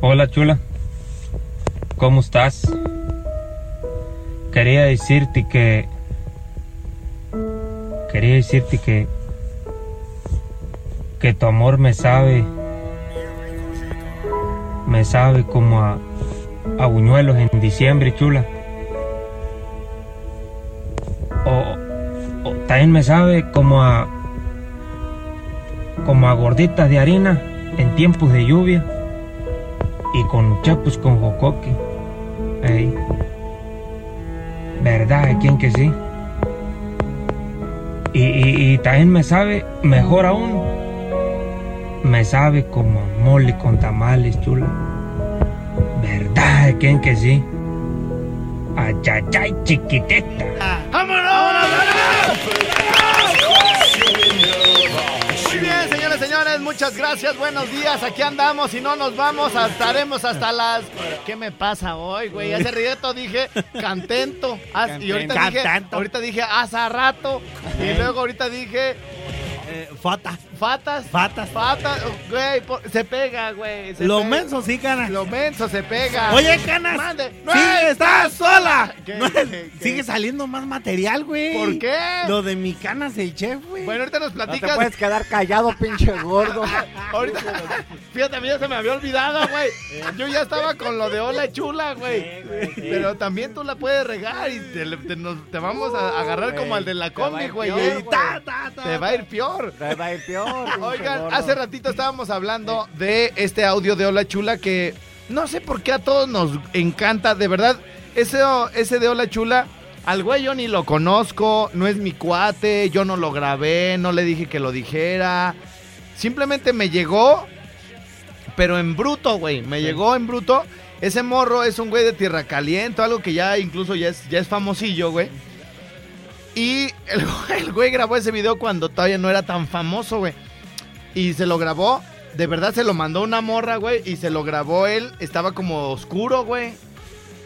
Hola chula, ¿cómo estás? Quería decirte que... Quería decirte que... Que tu amor me sabe... Me sabe como a... A buñuelos en diciembre, chula. O, o también me sabe como a... Como a gorditas de harina en tiempos de lluvia y con chapus con jocoque. Ey. ¿Verdad? ¿Quién que sí? Y, también me sabe, mejor aún, me sabe como mole con tamales, chula. ¿Verdad? ¿Quién que sí? Ayayay, chiquitita. ¡Vámonos! Muy bien, señores, señores, muchas gracias, buenos días, aquí andamos y no nos vamos, estaremos hasta las... ¿Qué me pasa hoy, güey? Hace rato dije contento, y ahorita dije, ahorita dije hace rato, y luego ahorita dije... Eh, fata. Fatas. Fatas. Fatas, güey, se pega, güey. se Lo pega. menso sí, canas. Lo menso se pega. Oye, canas. Mande. Sí, ¡No estás sola. ¿Qué, No, qué, qué? Sigue saliendo más material, güey. ¿Por qué? Lo de mi canas, el chef, güey. Bueno, ahorita nos No te platicas. puedes quedar callado, pinche gordo. Ahorita, fíjate, a mí ya se me había olvidado, güey. Yo ya estaba con lo de hola chula, güey. Pero también tú la puedes regar y te, te- nos- te vamos a agarrar como al de la combi, güey. Te va a ir peor. Te va a ir peor. Oigan, gordo. hace ratito estábamos hablando de este audio de Hola Chula que no sé por qué a todos nos encanta, de verdad. Ese, ese de Hola Chula, al güey yo ni lo conozco, no es mi cuate, yo no lo grabé, no le dije que lo dijera. Simplemente me llegó, pero en bruto, güey. Me llegó en bruto. Ese morro es un güey de tierra caliente, algo que ya incluso ya es, ya es famosillo, güey. Y el, güey- el güey grabó ese video cuando todavía no era tan famoso, güey. Y se lo grabó, de verdad se lo mandó una morra, güey, y se lo grabó él. Estaba como oscuro, güey.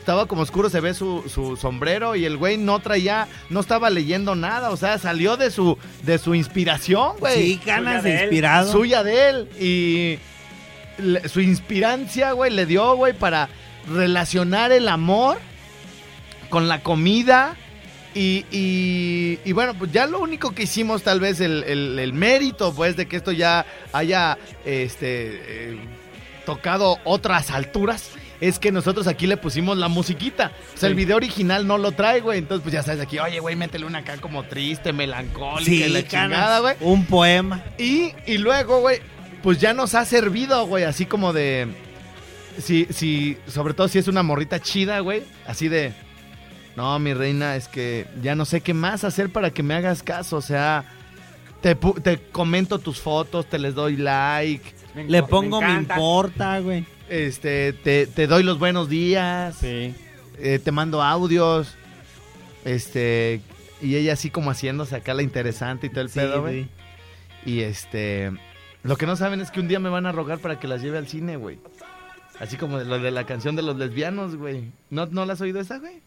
Estaba como oscuro, se ve su, su sombrero y el güey no traía, no estaba leyendo nada, o sea, salió de su, de su inspiración, güey. Sí, canas, Suya de él. inspirado. Suya de él y le- su inspirancia, güey, le dio, güey, para relacionar el amor con la comida. Y, y- y bueno, pues ya lo único que hicimos, tal vez el, el- el mérito, pues, de que esto ya haya este, eh, tocado otras alturas, es que nosotros aquí le pusimos la musiquita. O sea, el video original no lo trae, güey. Entonces, pues ya sabes aquí, oye, güey, métele una acá como triste, melancólica y Sí, la canas. chingada, güey. Un poema. Y, y luego, güey, pues ya nos ha servido, güey, así como de. Si, si, sobre todo si es una morrita chida, güey, así de. No, mi reina, es que ya no sé qué más hacer para que me hagas caso. O sea, te, te comento tus fotos, te les doy like, Me Le pongo me, importa, güey. este, te, te doy los buenos días, Sí. eh, te mando audios, este, y ella así como haciéndose acá la interesante y todo el Sí, pedo, güey. güey. Y este. Lo que no saben es que un día me van a rogar para que las lleve al cine, güey. Así como lo de la canción de los lesbianos, güey. ¿No, ¿No la has oído esa, güey?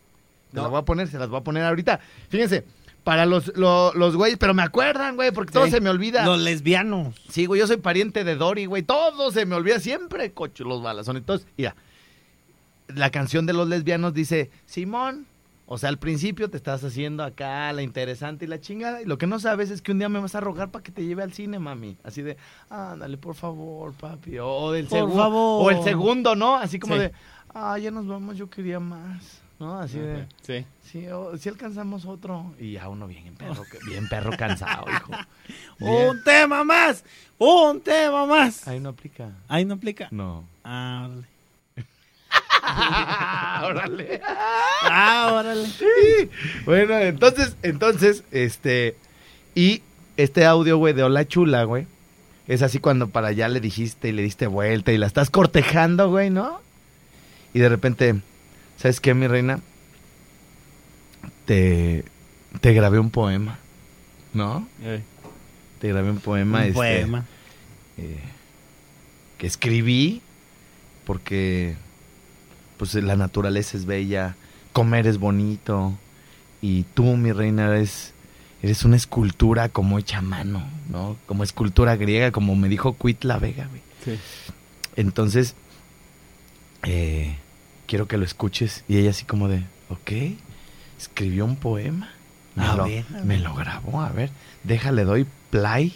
No. la voy a poner, se las voy a poner ahorita. Fíjense, para los, lo- los güeyes, pero me acuerdan, güey, porque todo Sí. se me olvida. Los lesbianos. Sí, güey, yo soy pariente de Dory, güey. Todo se me olvida siempre, cocho, los balazones. Entonces, mira, la canción de los lesbianos dice, Simón, o sea, al principio te estás haciendo acá la interesante y la chingada. Y lo que no sabes es que un día me vas a rogar para que te lleve al cine, mami. Así de, ándale, por favor, papi. O del Por segundo. favor. O el segundo, ¿no? Así como Sí. de, ah, ya nos vamos, yo quería más. ¿No? Así de, Sí. sí, o- sí alcanzamos otro. Y ya uno bien perro, bien perro cansado, hijo. Un tema más. Un tema más. Ahí no aplica. Ahí no aplica. No. Ah, órale. Órale. Ah, órale. Bueno, entonces, entonces, este, Y este audio, güey, de Hola Chula, güey, es así cuando para allá le dijiste y le diste vuelta y la estás cortejando, güey, ¿no? Y de repente, ¿sabes qué, mi reina? Te, te grabé un poema, ¿no? Te grabé un poema. Un este, poema. eh, que escribí porque pues la naturaleza es bella, comer es bonito y tú, mi reina, eres, eres una escultura como hecha a mano, ¿no? Como escultura griega, como me dijo Cuitla Vega, güey. Sí. Entonces, eh, quiero que lo escuches. Y ella así como de, ok, escribió un poema. Me, A lo, ver, a me ver. lo grabó, a ver, déjale, doy play.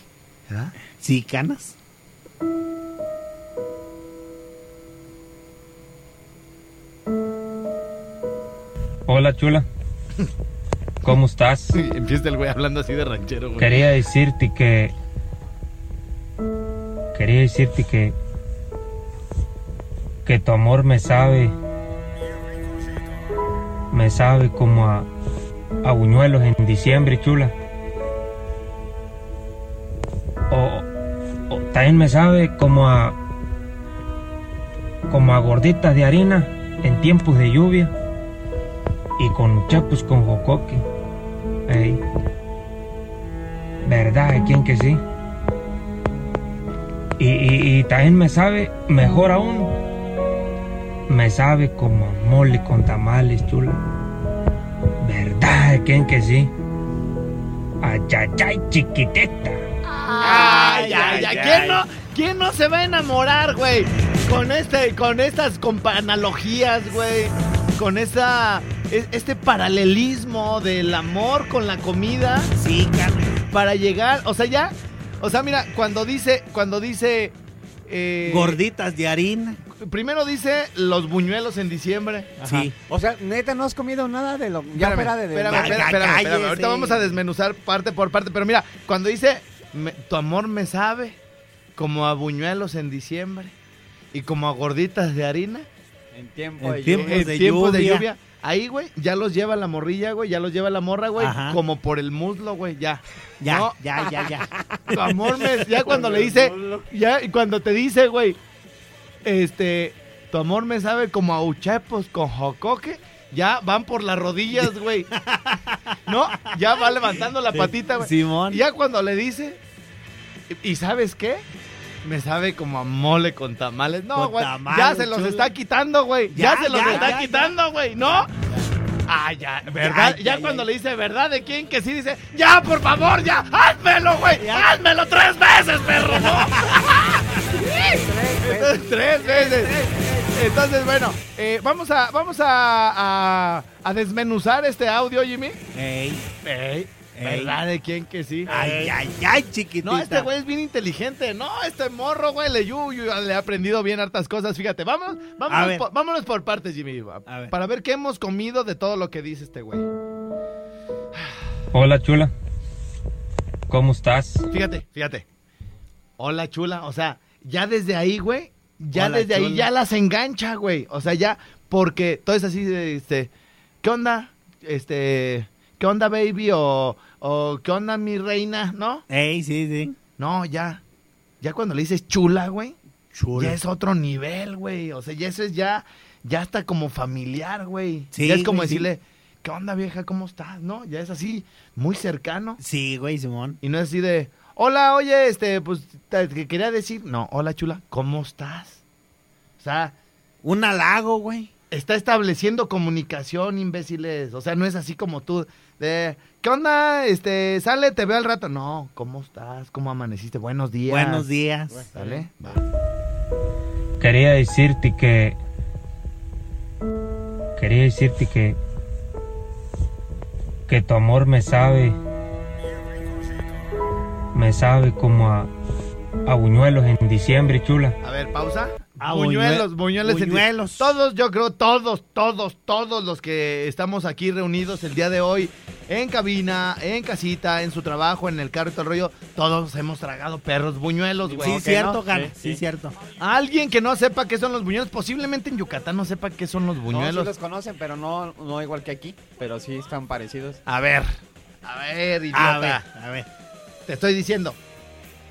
¿verdad? ¿Sí, canas? Hola, chula. ¿Cómo estás? Empieza el güey hablando así de ranchero, güey. Quería decirte que. Quería decirte que. Que tu amor me sabe. Me sabe como a. A buñuelos en diciembre, chula. O, también me sabe como a. Como a gorditas de harina en tiempos de lluvia. Y con chapus con jocoque. Ey. ¿Verdad? ¿Quién que sí? Y también me sabe, mejor aún, me sabe como mole con tamales, chula. ¿Verdad? ¿Quién que sí? Ayayay, chiquitita. Ay, ay, ay. ¿Quién no, ¿Quién no se va a enamorar, güey? Con este, con estas compa- analogías, güey. Con esa, e- este paralelismo del amor con la comida Sí, canas. para llegar, o sea, ya, o sea, mira, cuando dice, cuando dice, eh, Gorditas de harina. Primero dice los buñuelos en diciembre. Sí. O sea, neta, no has comido nada de lo. Ya Espérame, fuera de. de- espérame, espérame, ya, espérame, cállese. Ahorita vamos a desmenuzar parte por parte, pero mira, cuando dice me- tu amor me sabe como a buñuelos en diciembre y como a gorditas de harina En tiempo En de tiempo lluvia. en de tiempos de lluvia. lluvia. Ahí, güey, ya los lleva la morrilla, güey, ya los lleva la morra, güey, Ajá. como por el muslo, güey, ya. Ya, No. ya, ya, ya. Tu amor me, ya cuando le dice, ya y cuando te dice, güey, este, tu amor me sabe como a uchepos con jocoque, ya van por las rodillas, güey. No, ya va levantando la patita, güey. Simón. Ya cuando le dice, ¿y sabes qué? Me sabe como a mole con tamales. No, güey. Ya se los está quitando, güey. Ya, Ya, se los ya, está ya, quitando, güey. ¿No? Ah, ya, ¿verdad? Ya, Ya, ya, cuando ya. le dice verdad de quién que sí dice, ya, por favor, ya, házmelo, güey. Házmelo tres veces, perro, ¿no? Entonces, tres veces. Entonces, bueno, eh, vamos a, vamos a, a, a desmenuzar este audio, Jimmy. Ey, Ey, Ey. ¿Verdad de quién que sí? ay, ay, ay, chiquitita. No, este güey es bien inteligente. No, este morro, güey, le, yu- le ha aprendido bien hartas cosas. Fíjate, vámonos, ver. por, vámonos por partes, Jimmy. A ver. Para ver qué hemos comido de todo lo que dice este güey. Hola, chula. ¿Cómo estás? Fíjate, fíjate. Hola, chula. O sea, ya desde ahí, güey, ya desde ahí chula. ya las engancha, güey. O sea, ya, porque todo es así de, este, ¿qué onda? Este, ¿qué onda, baby? O, o ¿qué onda, mi reina? ¿No? Ey, sí, sí. No, ya. Ya cuando le dices chula, güey, Chulo. ya es otro nivel, güey. O sea, ya eso es ya, ya está como familiar, güey. Sí, ya es como güey, sí. decirle, ¿qué onda, vieja? ¿Cómo estás? ¿No? Ya es así, muy cercano. Sí, güey, Simón. Y no es así de, hola, oye, este, pues, te, te quería decir, no, hola, chula, ¿cómo estás? O sea, Un halago, güey. está estableciendo comunicación, imbéciles. O sea, no es así como tú, de, ¿qué onda? Este, sale, te veo al rato. No, ¿cómo estás? ¿Cómo amaneciste? Buenos días. Buenos días. ¿Sale? Va. Quería decirte que. Quería decirte que. Que tu amor me sabe. Me sabe como a. A buñuelos en diciembre, chula. A ver, pausa. Ah, buñuelos, buñue- buñuelos. en- buñuelos. Todos, yo creo, todos, todos, todos los que estamos aquí reunidos el día de hoy, en cabina, en casita, en su trabajo, en el carro y todo el rollo, todos hemos tragado perros buñuelos, güey. Sí, ¿ok, cierto, no? cara. Sí, cierto. Alguien que no sepa qué son los buñuelos, posiblemente en Yucatán no sepa qué son los No, buñuelos. sí los conocen, pero no, no igual que aquí. Pero sí están parecidos. A ver, a ver, idiota. A ver, a ver. Te estoy diciendo.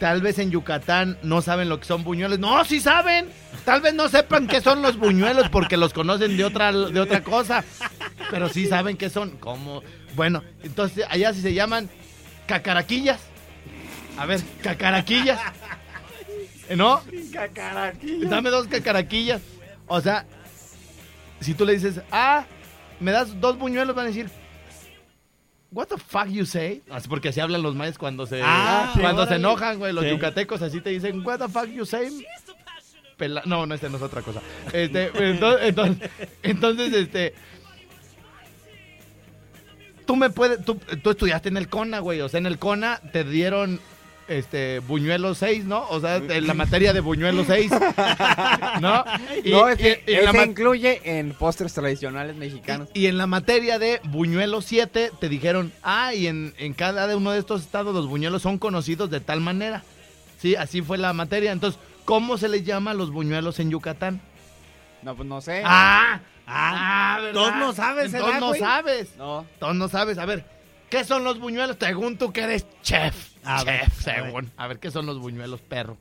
Tal vez en Yucatán no saben lo que son buñuelos. No, sí saben. Tal vez no sepan qué son los buñuelos porque los conocen de otra, de otra cosa. Pero sí saben qué son. ¿Cómo? Bueno, entonces allá sí se llaman cacaraquillas. A ver, cacaraquillas. ¿No? Dame dos cacaraquillas. O sea, si tú le dices, ah, me das dos buñuelos, van a decir, what the fuck you say? Así porque así hablan los mayas cuando se, Ah, sí, cuando se enojan, güey. Los Sí. yucatecos así te dicen, what the fuck you say? Pela- no, no, este no es otra cosa. Este, entonces, entonces, entonces, este. Tú me puedes. Tú, tú estudiaste en el CONA, güey. O sea, en el CONA te dieron. Este, buñuelos 6, ¿no? O sea, en la materia de buñuelos 6. ¿No? Y, no, es que y- y la ese incluye en postres tradicionales mexicanos. y, en la materia de buñuelos 7 te dijeron, ah, y en, en cada uno de estos estados los buñuelos son conocidos de tal manera. Sí, así fue la materia. Entonces, ¿cómo se les llama a los buñuelos en Yucatán? No, pues no sé. Ah, Ah, ¿verdad? todos no sabes, ¿verdad, no güey? sabes. No. Todos no sabes. A ver, ¿qué son los buñuelos? Según tú que eres chef. A ver, chef, a ver. según. A ver, ¿qué son los buñuelos, perro?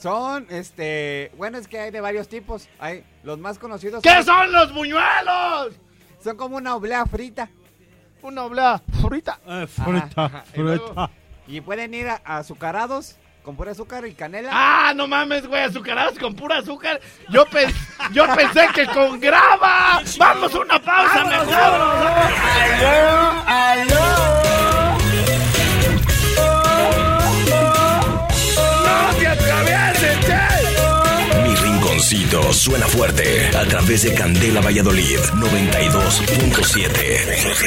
Son, este, bueno, es que hay de varios tipos. Hay los más conocidos. ¿Qué son los buñuelos? Son como una oblea frita. Una oblea frita. Eh, Ajá. Y luego- Y pueden ir a- azucarados con pura azúcar y canela. Ah, no mames, güey, azucarados con pura azúcar. Yo, pen- yo pensé que con grava. Vamos a una pausa mejor. ¡No te atravieses, che! Mi rinconcito suena fuerte a través de Candela Valladolid 92.7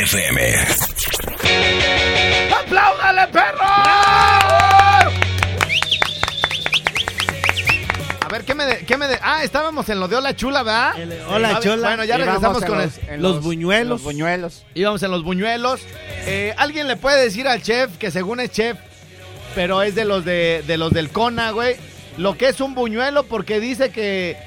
FM. ¡Apláudale, perro! Me, de- qué me de- Ah, estábamos en lo de Hola Chula, ¿verdad? El- Hola, Chula. Bueno, ya regresamos con el... los, los buñuelos. Los buñuelos. Íbamos en los buñuelos. Eh, ¿Alguien le puede decir al chef que según es chef, pero es de los de, de los del Cona, güey? Lo que es un buñuelo porque dice que,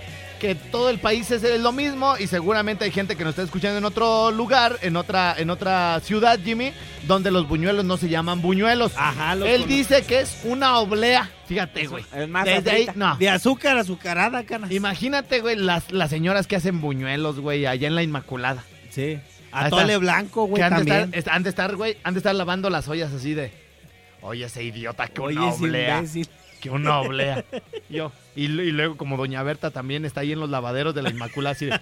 que todo el país es lo mismo y seguramente hay gente que nos está escuchando en otro lugar, en otra, en otra ciudad, Jimmy, donde los buñuelos no se llaman buñuelos. Ajá, los Él dice que es una oblea. Fíjate, güey. Desde ahí, no. De azúcar azucarada, canas. Imagínate, güey, las, las señoras que hacen buñuelos, güey, allá en la Inmaculada. Sí. Atole blanco, güey, que han de, también. estar, est- han de estar, güey, han de estar lavando las ollas así de. Oye, ese idiota, que Oye, una oblea. imbécil. Que una oblea. Yo. Y, lu- y luego, como Doña Berta también está ahí en los lavaderos de la Inmaculada, así de.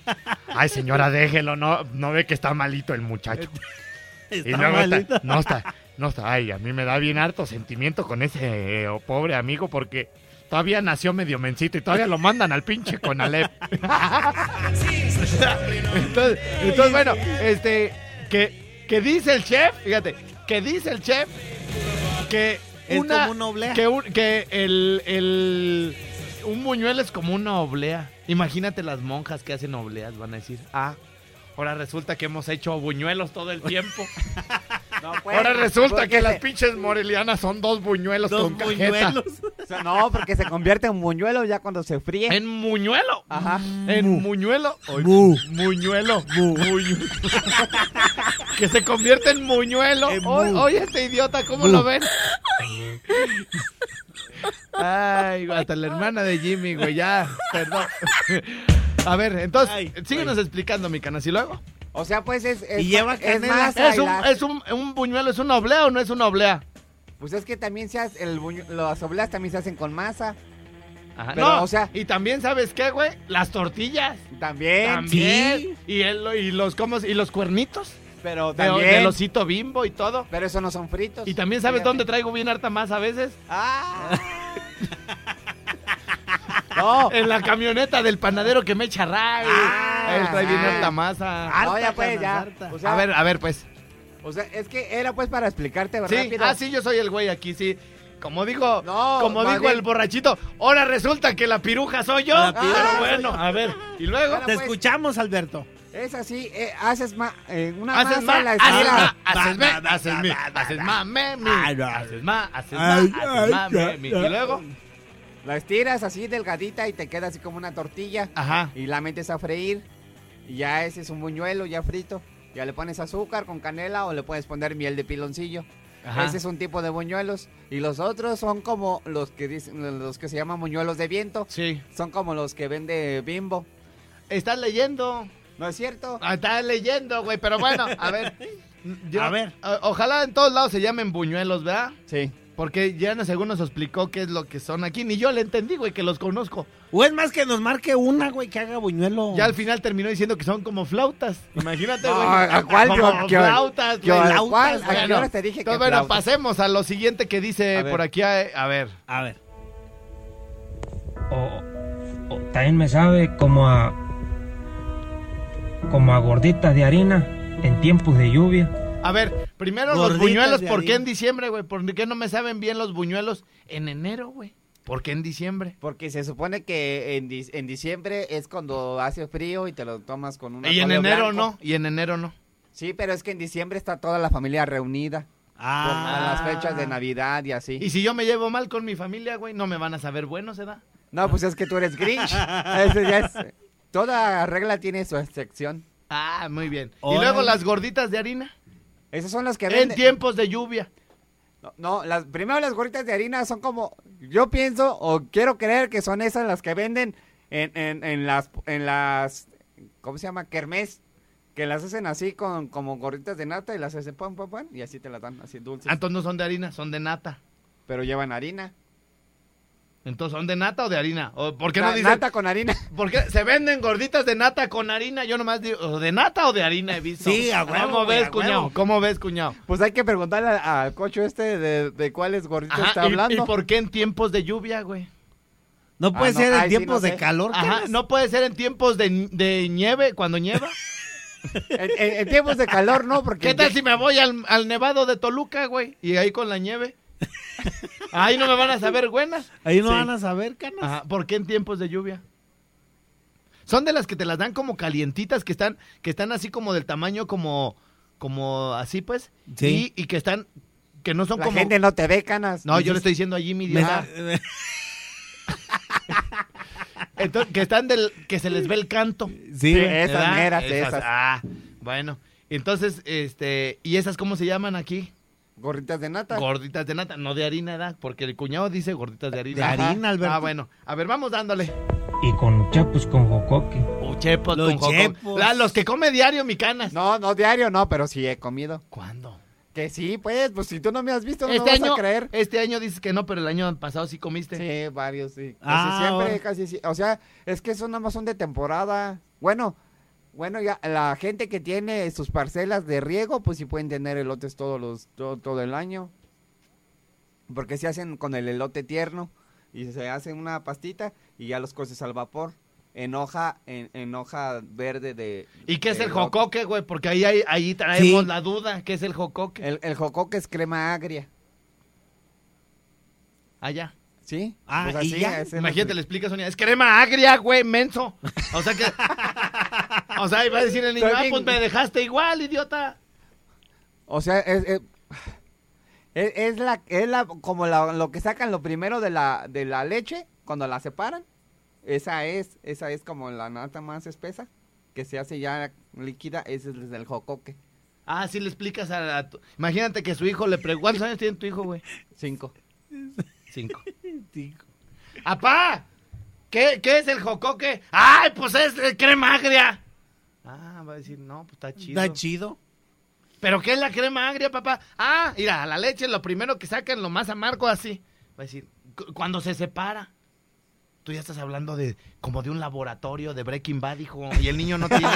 Ay, señora, déjelo, no, no ve que está malito el muchacho. y Está luego está, malito. no está, no está. Ay, a mí me da bien harto sentimiento con ese eh, pobre amigo porque todavía nació medio mencito y todavía lo mandan al pinche con Alep. entonces, entonces, bueno, este, que, que dice el chef, fíjate, que dice el chef que Es una, como una oblea. que, un- que el, el, un buñuelo es como una oblea. Imagínate las monjas que hacen obleas, van a decir, ah, ahora resulta que hemos hecho buñuelos todo el tiempo. No, pues, ahora resulta que las pinches morelianas son dos buñuelos Dos con cajeta. buñuelos. o sea, no, porque se convierte en buñuelo ya cuando se fríe. En muñuelo. Ajá. En muñuelo. Oy, Mu. Muñuelo. Que se convierte en muñuelo. Oye, este idiota, ¿cómo lo ven? Ay, hasta la hermana de Jimmy, güey, ya, perdón. A ver, entonces, Ay, síguenos explicando, mi canas, y luego. O sea, pues es. es Y lleva es masa ¿Es un, es un, un buñuelo, es una oblea o no es una oblea? Pues es que también se hace. El Las obleas también se hacen con masa. Ajá. Pero, no, o sea- y también, ¿sabes qué, güey? Las tortillas. También. También. sí. Y, el, y los ¿cómo se- y los cuernitos Pero de, también. del osito bimbo y todo. Pero eso no son fritos. Y también sabes Fíjate. dónde traigo bien harta más a veces. Ah. no. En la camioneta del panadero que me echa ray. Ah. Él trae bien harta masa. no, ya Harta, pues, ya. harta. O sea, a ver, a ver, pues. O sea, es que era pues para explicarte Sí, rápido. ah, sí, yo soy el güey aquí, sí. Como dijo, No, como dijo bien- el borrachito, ahora resulta que la piruja soy yo. La Pero piruja bueno, a ver, y luego Bueno, Te pues. escuchamos, Alberto. Es así, eh, haces más, una haces masa, más, la más, haces ba, haces ba, haces Ay, no. haces más, haces ay, haces memi. ya. Y luego, La estiras así delgadita y te queda así como una tortilla. ajá. Y la metes a freír. Y ya ese es un buñuelo ya frito. Ya le pones azúcar con canela o le puedes poner miel de piloncillo. Ajá. Ese es un tipo de buñuelos. Y los otros son como los que dicen, los que se llaman buñuelos de viento. Sí. Son como los que vende Bimbo. Estás leyendo. ¿No es cierto? Ah, Estás leyendo, güey. Pero bueno, a ver. yo- A ver. ojalá en todos lados se llamen buñuelos, ¿verdad? Sí. Porque ya no según nos explicó qué es lo que son aquí. Ni yo le entendí, güey, que los conozco. O es más que nos marque una, güey, que haga buñuelo. Ya al final terminó diciendo que son como flautas. Imagínate, No, güey. ¿a cuál? Como Yo- yo- flautas, yo- güey. Flautas, ¿A qué hora te dije que Entonces, bueno, flautas? pasemos a lo siguiente que dice por aquí. A, a ver. A ver. O, o también me sabe como a. como a gorditas de harina en tiempos de lluvia. A ver, primero los buñuelos, ¿por qué en diciembre, güey? ¿Por qué no me saben bien los buñuelos en enero, güey? ¿Por qué en diciembre? Porque se supone que en, diciembre es cuando hace frío y te lo tomas con una Y en enero no, y en enero no. Sí, pero es que en diciembre está toda la familia reunida. Por Ah. las fechas de Navidad y así. Y si yo me llevo mal con mi familia, güey, no me van a saber bueno, ¿se da? No, pues es que tú eres Grinch. Ese ya es- Toda regla tiene su excepción. Ah, muy bien. Y luego las gorditas de harina Esos son los que en venden. tiempos de lluvia. No, no, las, primero las gorritas de harina son como, yo pienso o quiero creer que son esas las que venden en, en, en las, en las, ¿cómo se llama? Kermés. Que las hacen así con como gorritas de nata y las hacen pam, pam, pam, y así te las dan, así dulces. Ah, Entonces no son de harina, son de nata. Pero llevan harina. Entonces, ¿son de nata o de harina? ¿O ¿Por qué no Na- dicen? Nata con harina. ¿Por qué se venden gorditas de nata con harina? Yo nomás digo, ¿o ¿de nata o de harina he visto? Sí, a huevo, ¿Cómo ves, a cuñado? huevo. ¿Cómo ves, cuñado? Pues hay que preguntarle al, cocho este de, de cuáles gorritas Ajá, está ¿y- hablando. ¿Y, por qué en tiempos de lluvia, güey? No puede Ah, no, ser en sí tiempos no de sé. calor. Ajá, no puede ser en tiempos de, de nieve, cuando nieva. En, en- en tiempos de calor, ¿no? Porque ¿Qué tal si me voy al, al nevado de Toluca, güey? Y ahí con la nieve. Ahí no me van a saber buenas. Ahí no Sí. van a saber, canas. Ajá, ¿por qué en tiempos de lluvia? Son de las que te las dan como calientitas, que están, que están así como del tamaño como, como así pues. Sí. Y, y que están, que no son la como. gente no te ve, canas. No, yo le estoy diciendo a Jimmy, Me-. Entonces, que están del, que se les ve el canto. sí, esas meras, esas. Ah, bueno. Entonces, este, ¿y esas cómo se llaman aquí? Gorritas de nata. Gorditas de nata, no de harina, ¿verdad? Porque el cuñado dice gorditas de harina. De Ajá. harina, Alberto. Ah, bueno. A ver, vamos dándole. Y con chapus con jocoque. O chepos Los con chepos. Ah, los que come diario mi canas. No, no diario, no, pero sí he comido. ¿Cuándo? Que sí, pues, pues si tú no me has visto, no Este vas año, a creer. este año dices que no, pero el año pasado sí comiste. Sí, varios, sí. Casi Ah, siempre, ahora. casi sí. O sea, es que son nada más son de temporada. Bueno, bueno, ya la gente que tiene sus parcelas de riego, pues sí pueden tener elotes todos los, todo, todo el año. Porque se hacen con el elote tierno y se hace una pastita y ya los coces al vapor. En hoja, en, en hoja verde de... ¿Y qué es el elote. jocoque, güey? Porque ahí, ahí, ahí traemos Sí. la duda. ¿Qué es el jocoque? El, el jocoque es crema agria, Allá. ¿sí? Ah, ¿y ya? es el- Imagínate, le explica Sonia. Es crema agria, güey, menso. O sea que. o sea, iba a decir el niño, ah, pues me dejaste igual, idiota. O sea, es, es, es- es la, es la, como la- lo que sacan lo primero de la, de la leche, cuando la separan. Esa es, esa es como la nata más espesa, que se hace ya líquida, ese es el jocoque. Ah, sí le explicas a, a tu- Imagínate que su hijo le pregunta. ¿Cuántos años tiene tu hijo, güey? Cinco. Cinco. Sí. ¡Apá! ¿Qué, ¿Qué es el jocoque? ¡Ay, pues es crema agria! Ah, va a decir, no, pues está chido. Está chido. ¿Pero qué es la crema agria, papá? Ah, mira, la leche es lo primero que sacan, lo más amargo así. Va a decir, cu- cuando se separa. Tú ya estás hablando de como de un laboratorio de Breaking Bad, hijo, y el niño no tiene...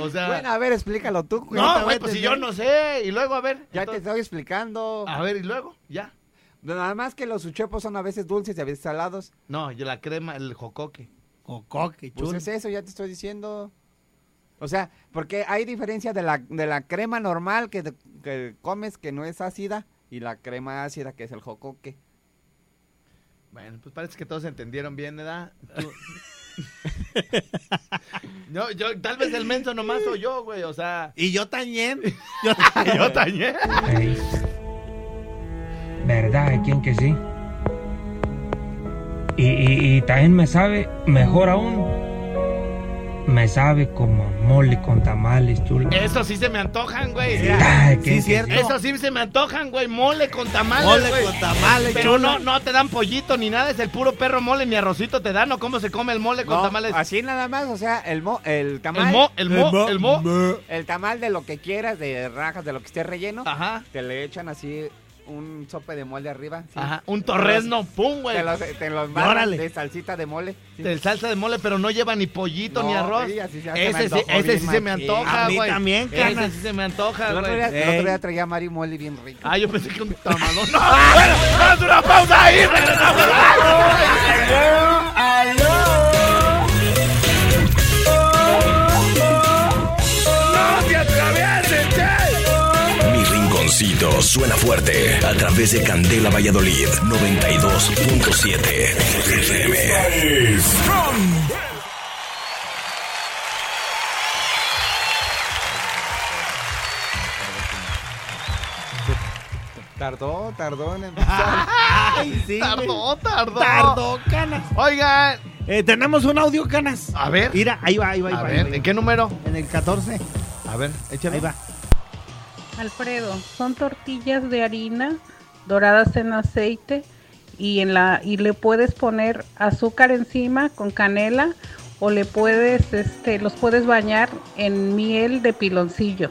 o sea... Bueno, a ver, explícalo tú. no, güey, pues si yo no sé. Y luego, a ver. Ya te estoy explicando. A ver, y luego, ya. Nada más que los uchepos son a veces dulces y a veces salados. No, yo la crema, el jocoque. Cocoque, Pues chulo. es eso, ya te estoy diciendo. O sea, porque hay diferencia de la, de la crema normal que, te- que comes que no es ácida y la crema ácida que es el jocoque. Bueno, pues parece que todos entendieron bien, ¿verdad? Tú- yo, yo, tal vez el menso nomás soy yo, güey, o sea... Y yo también. Yo, yo también. ¿Verdad? ¿Hay quien que sí? Y, y- y también me sabe, mejor aún, me sabe como mole con tamales, chula. Eso sí se me antojan, güey. Ay, qué- Sí, cierto. Eso sí se me antojan, güey. Mole con tamales, Mole güey. con tamales, Pero chula. no, no te dan pollito ni nada, es el puro perro mole, ni arrocito te dan, ¿o cómo se come el mole con No, tamales? Así nada más, o sea, el, mo, el tamal. El mo, el mo, el mo. el tamal de lo que quieras, de rajas, de lo que esté relleno. Ajá, Te le echan así un sope de mole arriba. sí. ajá. Un torrezno, pum, güey. Te los, te los de salsita de mole. sí. De salsa de mole, pero no lleva ni pollito ni arroz. sí, así se- ese sí, ese sí se me antoja, A mí güey. también, Ese carnal. sí se me antoja, El güey. el Ey. otro día traía Mari mole bien rico. Ah, yo pensé que un tamalón. ¡No! ¡Bueno! ¡Vamos a una pausa ahí! ¡Regresamos! suena fuerte a través de Candela Valladolid 92.7 FM. Tardó, tardó en empezar. Ay, sí. Tardó, tardó. Tardó, canas. Oigan, Eh, tenemos un audio, canas. a ver. Mira, ahí va, ahí va, ahí A va. ahí ver, va. ¿en qué número? En el 14. A ver, échale. Ahí va. Alfredo, son tortillas de harina doradas en aceite y en la y le puedes poner azúcar encima con canela o le puedes este los puedes bañar en miel de piloncillo.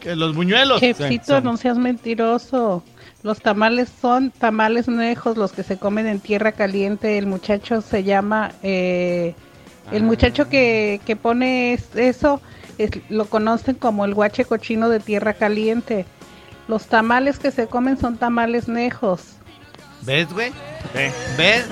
Que los buñuelos. Chefcito, no seas mentiroso. Los tamales son tamales nejos, los que se comen en tierra caliente. El muchacho se llama, eh, el muchacho que, que pone es- eso, es- lo conocen como el guache cochino de tierra caliente. Los tamales que se comen son tamales nejos. ¿Ves, güey? ¿Ves?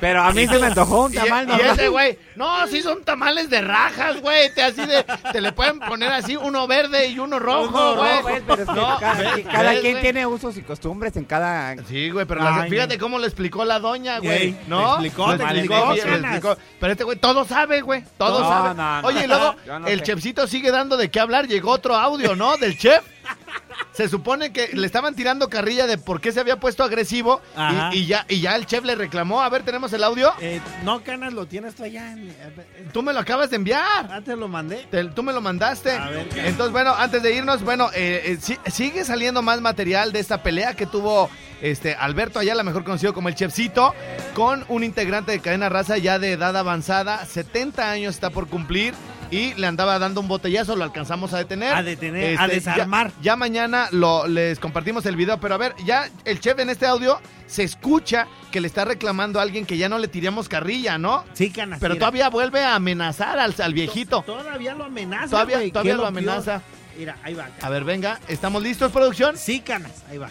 Pero a mí se me antojó un Y- tamal y, normal. ese, güey, no, sí son tamales de rajas, güey. Te, así de, te le pueden poner así uno verde y uno rojo, No, güey. pues, pero es que No, cada, ¿ves? cada ¿ves, quien tiene usos y costumbres en cada... Sí, güey, pero las- fíjate no. cómo le explicó la doña, güey. Ey, ¿No? le explicó, Le te explicó, le. Pero este güey todo sabe, güey. Todo No, sabe. no, no. Oye, y luego no el sé. chefcito sigue dando de qué hablar. Llegó otro audio, ¿no? Del chef. Se supone que le estaban tirando carrilla de por qué se había puesto agresivo y, y ya, y ya el chef le reclamó. A ver, tenemos el audio. Eh, no, canas, lo tienes tú allá. en- eh, Tú me lo acabas de enviar. Ah, te lo mandé. Te- tú me lo mandaste. A ver. Entonces, bueno, antes de irnos, bueno, eh, eh, si- sigue saliendo más material de esta pelea que tuvo este Alberto Ayala, mejor conocido como el Chefcito, con un integrante de Cadena Raza ya de edad avanzada, 70 años está por cumplir. Y le andaba dando un botellazo, lo alcanzamos a detener. Este, A detener, a desarmar. Ya, ya mañana lo, les compartimos el video, pero a ver, ya el chef en este audio se escucha que le está reclamando a alguien que ya no le tiremos carrilla, ¿no? Sí, canas. Pero todavía vuelve a amenazar al, al viejito. Todavía lo amenaza. Todavía- todavía ¿qué es lo amenaza. Mira, ahí va. canas. A ver, venga, ¿estamos listos, producción? Sí, canas, ahí va.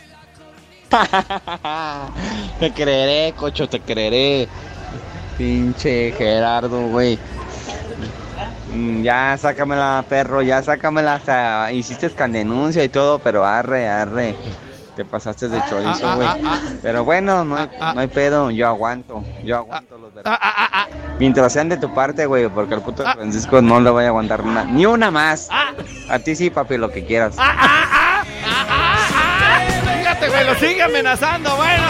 Te creeré, cocho, te creeré. Pinche Gerardo, güey. Mm, Ya, sácamela, perro, ya sácamela. Hasta hiciste denuncia y todo, pero arre, arre. Te pasaste de chorizo, ah, güey. ah, ah. Pero bueno, no hay, Ah, ah. no hay pedo, yo aguanto. Yo aguanto los Ah, ah, ah, ah, Mientras sean de tu parte, güey, porque el puto Ah. Francisco no le voy a aguantar una, ni una más. ah, A ti sí, papi, lo que quieras. ah, ah, ah, ah, ah. Fíjate, güey, lo sigue amenazando, bueno.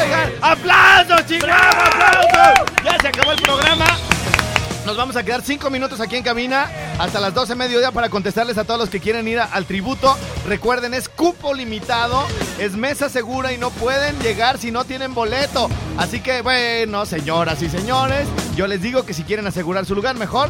Oigan, aplausos, chingamos, aplausos. Ya se acabó el programa. Nos vamos a quedar cinco minutos aquí en cabina hasta las 12 mediodía para contestarles a todos los que quieren ir al tributo. Recuerden, es cupo limitado, es mesa segura y no pueden llegar si no tienen boleto. Así que, bueno, señoras y señores, yo les digo que si quieren asegurar su lugar, mejor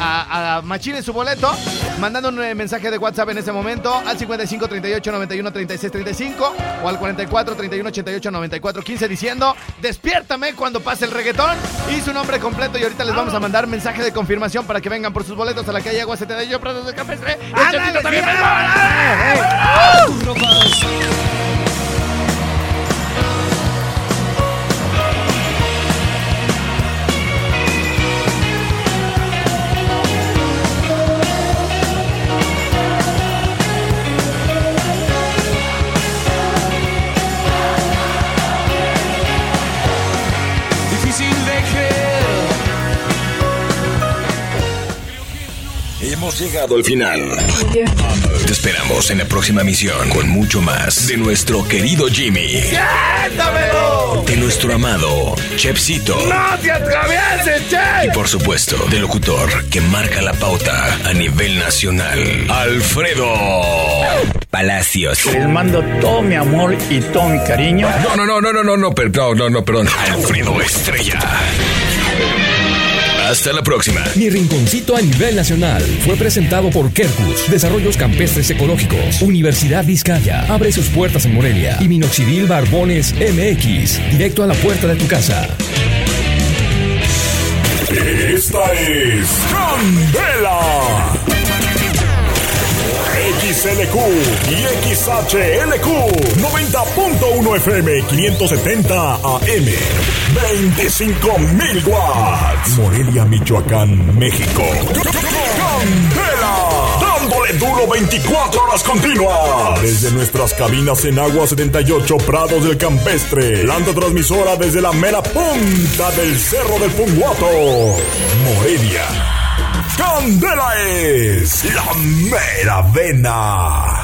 a, a machinen su boleto, mandando un eh, mensaje de WhatsApp en ese momento al 55 38 91 36 35 o al 44 31 88 94 15 diciendo despiértame cuando pase el reggaetón y su nombre completo y ahorita les vamos a mandar mensaje de confirmación para que vengan por sus boletos a la calle Agua 7 de Yo, Prados de Campestre. Chefcito también, llegado al final. Te esperamos en la próxima misión con mucho más de nuestro querido Jimmy. ¡Siéntamelo! De nuestro amado Chepsito. ¡No te atravieses, che! Y por supuesto, del locutor que marca la pauta a nivel nacional, Alfredo Palacios. Les mando todo mi amor y todo mi cariño. No, no, no, no, no, no, no, per- no, no, no, perdón. Alfredo Estrella. Hasta la próxima. Mi rinconcito a nivel nacional fue presentado por Kerkus, Desarrollos Campestres Ecológicos, Universidad Vizcaya, abre sus puertas en Morelia y Minoxidil Barbones MX, directo a la puerta de tu casa. Esta es Candela. XLQ y XHLQ 90.1 FM 570 AM 25.000 watts. Morelia, Michoacán, México. Candela dándole duro 24 horas continuas. Desde nuestras cabinas en Agua 78 Prados del Campestre. Planta transmisora desde la mera punta del Cerro del Punguato. Morelia. Candela es la mera vena.